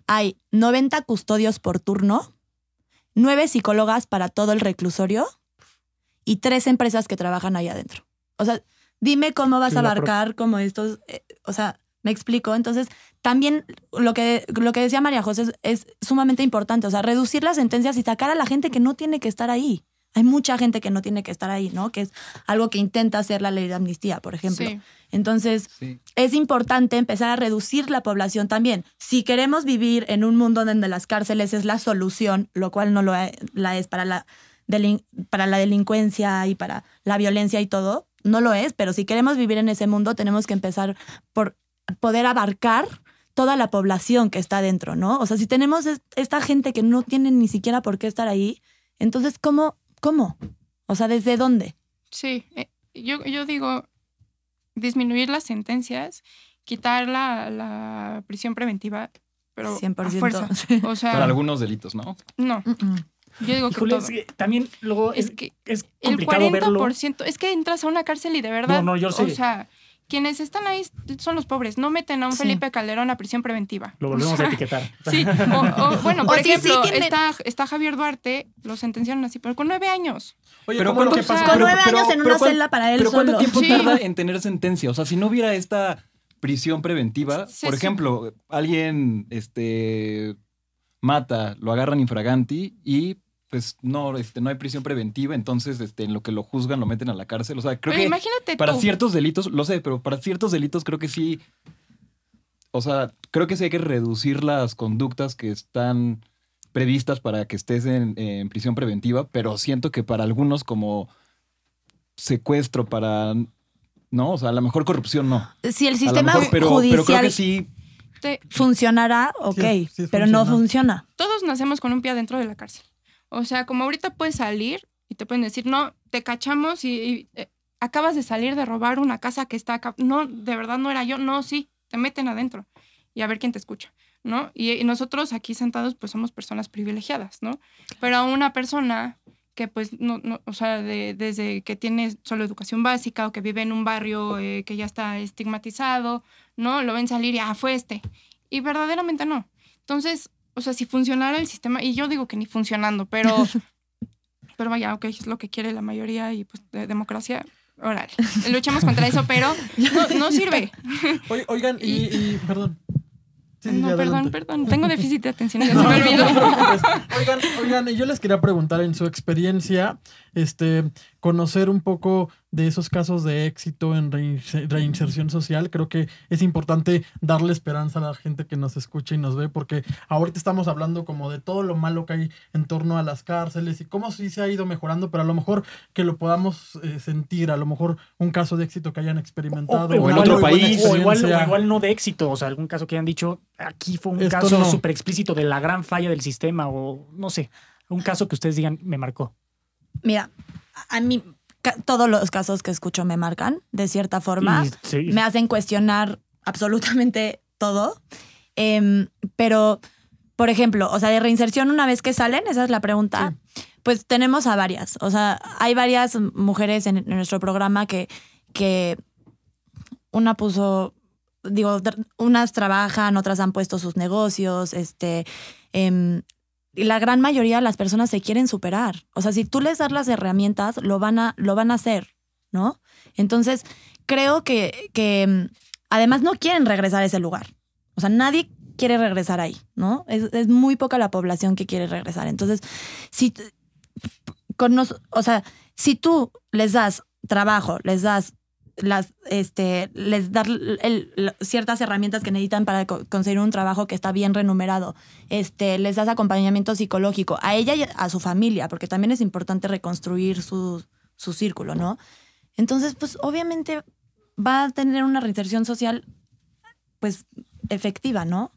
Hay 90 custodios por turno, 9 psicólogas para todo el reclusorio y tres empresas que trabajan ahí adentro. O sea, dime cómo vas a abarcar como estos, eh, o sea, me explico. Entonces, también lo que, lo que decía María José es, es sumamente importante, o sea, reducir las sentencias y sacar a la gente que no tiene que estar ahí. Hay mucha gente que no tiene que estar ahí, ¿no? Que es algo que intenta hacer la ley de amnistía, por ejemplo. Sí. Entonces, Sí. es importante empezar a reducir la población también. Si queremos vivir en un mundo donde las cárceles es la solución, lo cual no lo la es para la, delin- para la delincuencia y para la violencia y todo, no lo es, pero si queremos vivir en ese mundo tenemos que empezar por poder abarcar toda la población que está dentro, ¿no? O sea, si tenemos es- esta gente que no tiene ni siquiera por qué estar ahí, entonces, ¿cómo? ¿Cómo? O sea, ¿desde dónde? Sí, eh, yo, yo digo disminuir las sentencias, quitar la, la prisión preventiva, pero 100%. a fuerza. O sea, Para algunos delitos, ¿no? no, Mm-mm. yo digo que Híjole, todo. es que también luego Es es, que es el complicado verlo. 40%, es que entras a una cárcel y de verdad, No, no, yo sé. o sea, quienes están ahí son los pobres, no meten a un Sí. Felipe Calderón a prisión preventiva. Lo O volvemos sea, a etiquetar. Sí, o, o, bueno, por O sí, sí ejemplo, tiene- está, está Javier Duarte, lo sentenciaron así, pero con nueve años. Oye, Pero ¿cómo lo ¿cuánto- que pasa? Con nueve pero- años en pero una celda para él Pero ¿cuánto solo. tiempo Sí. tarda en tener sentencia? O sea, si no hubiera esta prisión preventiva, por ejemplo, alguien este, mata, lo agarran infraganti y pues no, este, no hay prisión preventiva, entonces este, en lo que lo juzgan lo meten a la cárcel. O sea, creo Pero que imagínate para tú. ciertos delitos, lo sé, pero para ciertos delitos creo que sí. O sea, creo que sí hay que reducir las conductas que están previstas para que estés en, en prisión preventiva, pero siento que para algunos como secuestro, para... No, o sea, a lo mejor corrupción no. Si el sistema mejor, pero, judicial pero creo que sí. te- funcionará, ok, Sí, sí pero no funciona. funciona. todos nacemos con un pie adentro de la cárcel. O sea, como ahorita puedes salir y te pueden decir, no, te cachamos y, y, eh, acabas de salir de robar una casa que está acá. No, de verdad no era yo. No, sí, te meten adentro y a ver quién te escucha, ¿no? Y, y nosotros aquí sentados, pues somos personas privilegiadas, ¿no? Pero a una persona que pues no, no o sea, de- desde que tiene solo educación básica o que vive en un barrio eh, que ya está estigmatizado, ¿no? Lo ven salir y, ah, fue este. Y verdaderamente no. Entonces, o sea, si funcionara el sistema, y yo digo que ni funcionando, pero, pero vaya, ok, es lo que quiere la mayoría y pues de democracia, órale, luchemos contra eso, pero no, no sirve. Oigan, y, y- perdón. Sí, sí, no, perdón, adelante. perdón, tengo déficit de atención, ya No, se me olvidó. no. Oigan, oigan, y yo les quería preguntar en su experiencia, este, conocer un poco de esos casos de éxito en reinse- reinserción social. Creo que es importante darle esperanza a la gente que nos escucha y nos ve, porque ahorita estamos hablando como de todo lo malo que hay en torno a las cárceles y cómo sí se ha ido mejorando, pero a lo mejor que lo podamos eh, sentir, a lo mejor un caso de éxito que hayan experimentado. o en otro país. O igual, o experiencia. igual no de éxito, o sea, algún caso que hayan dicho, aquí fue un Esto caso no. súper explícito de la gran falla del sistema, o no sé, un caso que ustedes digan, me marcó. Mira, a mí todos los casos que escucho me marcan, de cierta forma. Sí, me hacen cuestionar absolutamente todo. Em, pero, por ejemplo, o sea, de reinserción una vez que salen, esa es la pregunta. Pues tenemos a varias. O sea, hay varias mujeres en, en nuestro programa que, que una puso, digo, unas trabajan, otras han puesto sus negocios, este, em, la gran mayoría de las personas se quieren superar. O sea, si tú les das las herramientas, lo van a, lo van a hacer, ¿no? Entonces, creo que, que mm, además no quieren regresar a ese lugar. O sea, nadie quiere regresar ahí, ¿no? Es, es muy poca la población que quiere regresar. Entonces, si con nos- o sea, si tú les das trabajo, les das las, este, les el- el- ciertas herramientas que necesitan para co- conseguir un trabajo que está bien remunerado, este, les das acompañamiento psicológico a ella y a su familia, porque también es importante reconstruir su, su círculo, ¿no? Entonces, pues obviamente va a tener una reinserción social, pues, efectiva, ¿no?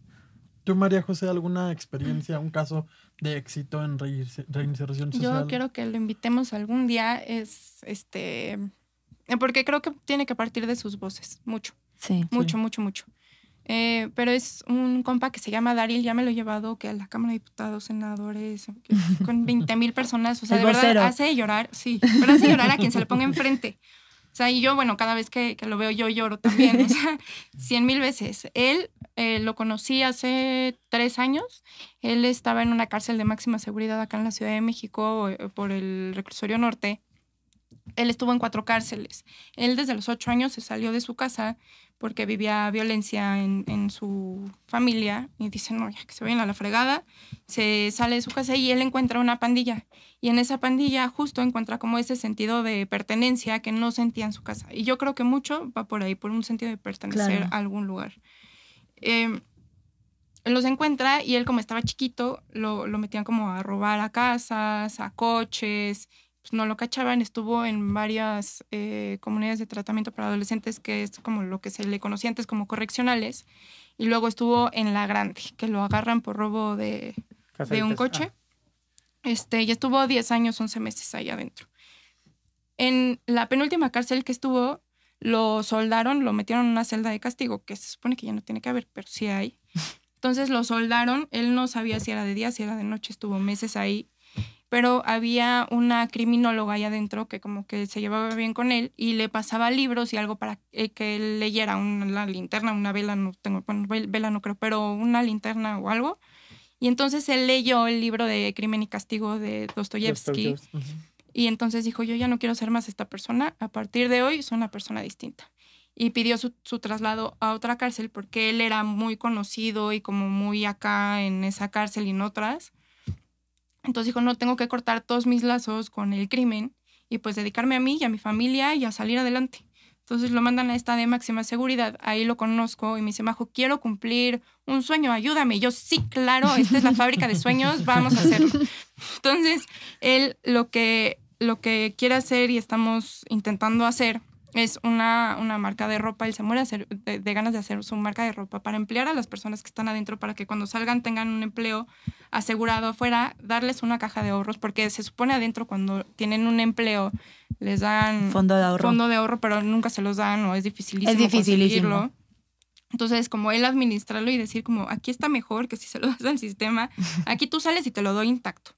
¿Tú, María José, alguna experiencia, un caso de éxito en reinse- reinserción social? Yo quiero que lo invitemos algún día, es este, porque creo que tiene que partir de sus voces, mucho. Sí. Mucho, mucho, mucho. Eh, pero es un compa que se llama Daryl, ya me lo he llevado que a la Cámara de Diputados, senadores, con 20 mil personas. O sea, de verdad hace llorar, sí, pero hace llorar a quien se le ponga enfrente. O sea, y yo, bueno, cada vez que, que lo veo, yo lloro también. O sea, cien mil veces. Él eh, lo conocí hace tres años. Él estaba en una cárcel de máxima seguridad acá en la Ciudad de México eh, por el reclusorio norte. Él estuvo en cuatro cárceles. Él desde los ocho años se salió de su casa porque vivía violencia en, en su familia y dice, no, ya que se vayan a la fregada, se sale de su casa y él encuentra una pandilla. Y en esa pandilla justo encuentra como ese sentido de pertenencia que no sentía en su casa. Y yo creo que mucho va por ahí, por un sentido de pertenecer Claro. a algún lugar. Eh, los encuentra y él como estaba chiquito, lo, lo metían como a robar a casas, a coches, pues, no lo cachaban, estuvo en varias eh, comunidades de tratamiento para adolescentes, que es como lo que se le conocía antes como correccionales, y luego estuvo en La Grande, que lo agarran por robo de, de un coche. Este, y estuvo 10 años, 11 meses ahí adentro. En la penúltima cárcel que estuvo, lo soldaron, lo metieron en una celda de castigo, que se supone que ya no tiene que haber, pero sí hay. Entonces lo soldaron, él no sabía si era de día, si era de noche, estuvo meses ahí, pero había una criminóloga ahí adentro que como que se llevaba bien con él y le pasaba libros y algo para eh, que él leyera, una linterna, una vela, no tengo, bueno, vela no creo, pero una linterna o algo. Y entonces él leyó el libro de Crimen y Castigo de Dostoyevsky. Y entonces dijo, yo ya no quiero ser más esta persona, a partir de hoy soy una persona distinta. Y pidió su, su, traslado a otra cárcel porque él era muy conocido y como muy acá en esa cárcel y en otras. Entonces dijo, no, tengo que cortar todos mis lazos con el crimen y pues dedicarme a mí y a mi familia y a salir adelante. Entonces lo mandan a esta de máxima seguridad, ahí lo conozco y me dice, Majo, quiero cumplir un sueño, ayúdame. Y yo, sí, claro, esta es la fábrica de sueños, vamos a hacerlo. Entonces, él lo que lo que quiere hacer y estamos intentando hacer es una, una marca de ropa. Él se muere de, ganas de hacer su marca de ropa para emplear a las personas que están adentro para que cuando salgan tengan un empleo asegurado afuera, darles una caja de ahorros, porque se supone adentro cuando tienen un empleo les dan fondo de ahorro, fondo de ahorro pero nunca se los dan o es dificilísimo. Es dificilísimo. Entonces, como él administrarlo y decir como, aquí está mejor que si se lo das al sistema, aquí tú sales y te lo doy intacto.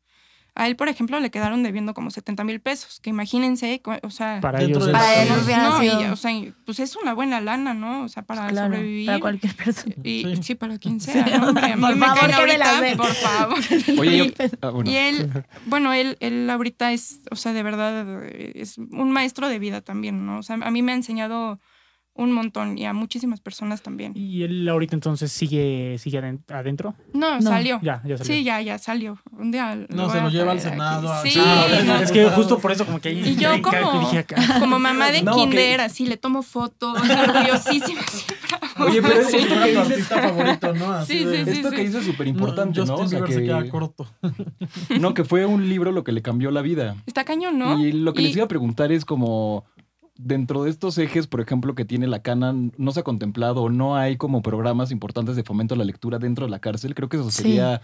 A él, por ejemplo, le quedaron debiendo como 70 mil pesos, que imagínense, o sea... Para ellos, para ellos no, y, o sea, pues es una buena lana, ¿no? O sea, para sobrevivir. Para cualquier persona. Y, sí. para quien sea, me caen ahorita, por favor. Oye, y, ah, bueno. y él, bueno, él, él ahorita es, o sea, de verdad, es un maestro de vida también, ¿no? O sea, a mí me ha enseñado un montón y a muchísimas personas también. ¿Y él ahorita entonces sigue, sigue adentro? No, salió. Ya, ya salió. Sí, ya, ya salió. Un día no, se lo lleva al Senado. Sí, es que justo por eso como que... Y yo como, como mamá de kinder, así, le tomo fotos, orgullosísima. Oye, pero es esto que artista favorito, ¿no? Así sí, sí, sí, Esto que dice es súper importante, ¿no? O sea, que... se queda corto. No, que fue un libro lo que le cambió la vida. Está cañón, ¿no? Y lo que les iba a preguntar es como dentro de estos ejes, por ejemplo, que tiene la cana, no se ha contemplado o no hay como programas importantes de fomento a la lectura dentro de la cárcel. Creo que eso sería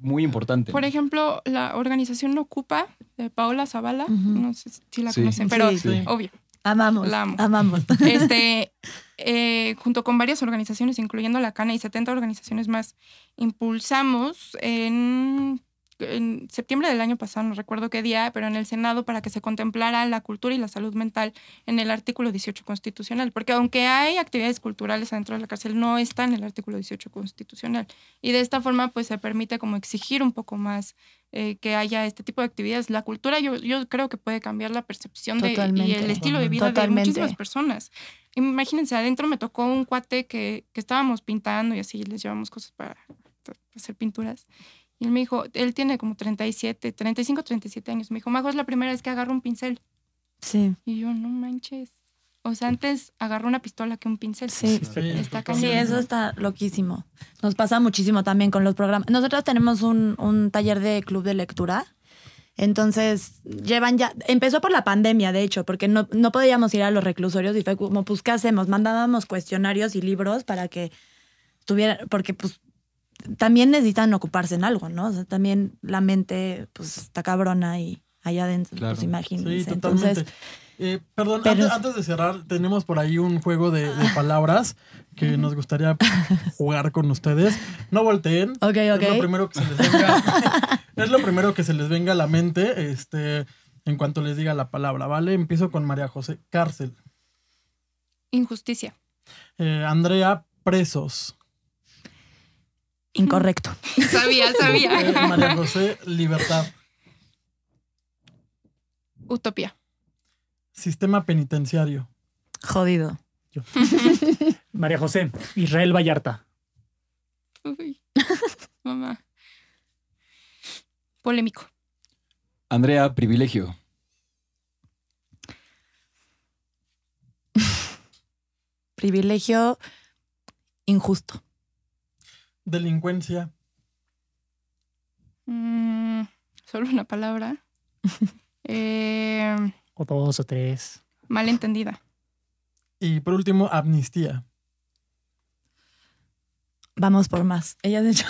muy importante. Por ejemplo, la organización Ocupa de Paola Zavala, no sé si la conocen, pero obvio. Amamos. La amo. Amamos. Este, eh, junto con varias organizaciones, incluyendo la Cana y 70 organizaciones más, impulsamos en en septiembre del año pasado, no recuerdo qué día, pero en el Senado para que se contemplara la cultura y la salud mental en el artículo 18 constitucional, porque aunque hay actividades culturales adentro de la cárcel, no está en el artículo 18 constitucional. Y de esta forma, pues se permite como exigir un poco más eh, que haya este tipo de actividades. La cultura yo, yo creo que puede cambiar la percepción de, y el estilo de vida de muchísimas personas. Imagínense, adentro me tocó un cuate que, que estábamos pintando y así les llevamos cosas para hacer pinturas. Y él me dijo, él tiene como 37, 35, 37 años. Me dijo, Majo, es la primera vez que agarro un pincel. Sí. Y yo, no manches. O sea, antes agarró una pistola que un pincel. Sí, está Sí, eso está loquísimo. Nos pasa muchísimo también con los programas. Nosotros tenemos un, un taller de club de lectura. Entonces, llevan ya, empezó por la pandemia, de hecho, porque no, no podíamos ir a los reclusorios y fue como, pues, ¿qué hacemos? Mandábamos cuestionarios y libros para que tuvieran, porque pues también necesitan ocuparse en algo, ¿no? O sea, también la mente, pues, está cabrona y allá adentro, pues imagínense. Sí, Entonces, eh, perdón, antes, de cerrar, tenemos por ahí un juego de, palabras que nos gustaría jugar con ustedes. No volteen. Ok, ok. Es lo primero que se les venga, es lo primero que se les venga a la mente este, en cuanto les diga la palabra, ¿vale? Empiezo con María José. Cárcel. Injusticia. Eh, Andrea, presos. Incorrecto. sabía, sabía. María José, libertad. Utopía. Sistema penitenciario. Jodido. María José, Israel Vallarta. Uy, mamá. Polémico. Andrea, privilegio. privilegio injusto. Delincuencia. Mm, Solo una palabra. Eh, O dos o tres. malentendida. Y por último, amnistía. Vamos por más. Ella de hecho.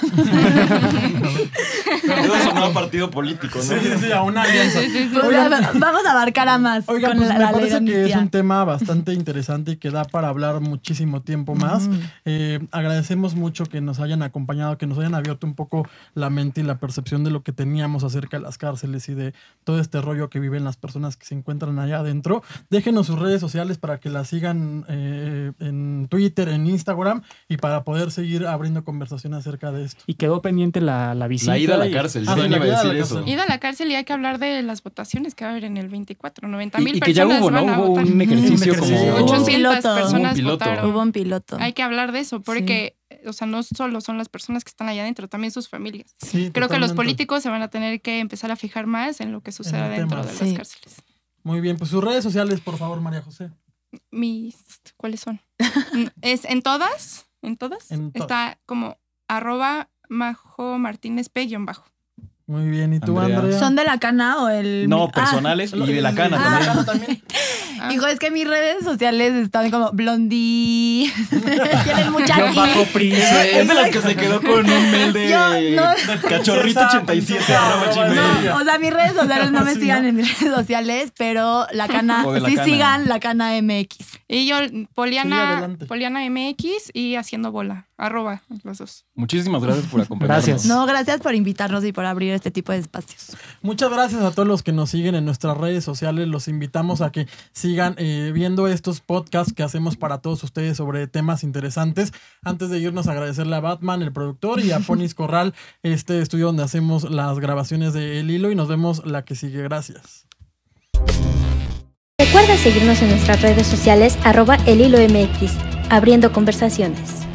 Eso a partido político, ¿no? Sí, sí, sí, a una alianza. Pues, Oigan, vamos a abarcar a más. Oigan, con pues la, me la parece que es un tema bastante interesante y que da para hablar muchísimo tiempo más. Eh, agradecemos mucho que nos hayan acompañado, que nos hayan abierto un poco la mente y la percepción de lo que teníamos acerca de las cárceles y de todo este rollo que viven las personas que se encuentran allá adentro. Déjenos sus redes sociales para que las sigan eh, en Twitter, en Instagram y para poder seguir abriendo conversación acerca de esto. Y quedó pendiente la, la visita. La ida a la cárcel, Ah, yo sí, iba a ida a la decir eso. cárcel. Id a la cárcel y hay que hablar de las votaciones que va a haber en el 24. 90 Y, mil y que ya personas hubo, ¿no? van a Hubo votar. un ejercicio como... ejercicio. Hubo un 800 piloto. personas Hubo un piloto. votaron. Hubo un piloto. Hay que hablar de eso, porque, o sea, no solo son las personas que están allá adentro, también sus familias. Sí, Creo que los totalmente. políticos se van a tener que empezar a fijar más en lo que sucede dentro de Sí. las cárceles. Muy bien, pues sus redes sociales, por favor, María José. Mis, ¿cuáles son? Es en todas, en todas. En to- está como arroba majo martínez p bajo. Muy bien, ¿y tú, Andrea. Andrea? ¿Son de la cana o el.? No, Ah, personales y de la cana Ah, también. Ah. Hijo, es que mis redes sociales están como blondie. Tienen mucha Guión bajo príncipe. Es de las que se quedó con un mail de Yo no- cachorrito 87 arroba No, O sea, mis redes sociales no me Sí, sigan ¿no? en mis redes sociales, pero la cana, la sí cana. sigan la cana MX. Y yo, Poliana. Poliana MX y haciendo bola, arroba los dos. Muchísimas gracias por acompañarnos. Gracias. No, gracias por invitarnos y por abrir este tipo de espacios. Muchas gracias a todos los que nos siguen en nuestras redes sociales. Los invitamos a que sigan eh, viendo estos podcasts que hacemos para todos ustedes sobre temas interesantes. Antes de irnos, agradecerle a Batman, el productor, y a Ponis Corral, este estudio donde hacemos las grabaciones de El Hilo. Y nos vemos la que sigue. Gracias. Recuerda seguirnos en nuestras redes sociales arroba el hilo MX, abriendo conversaciones.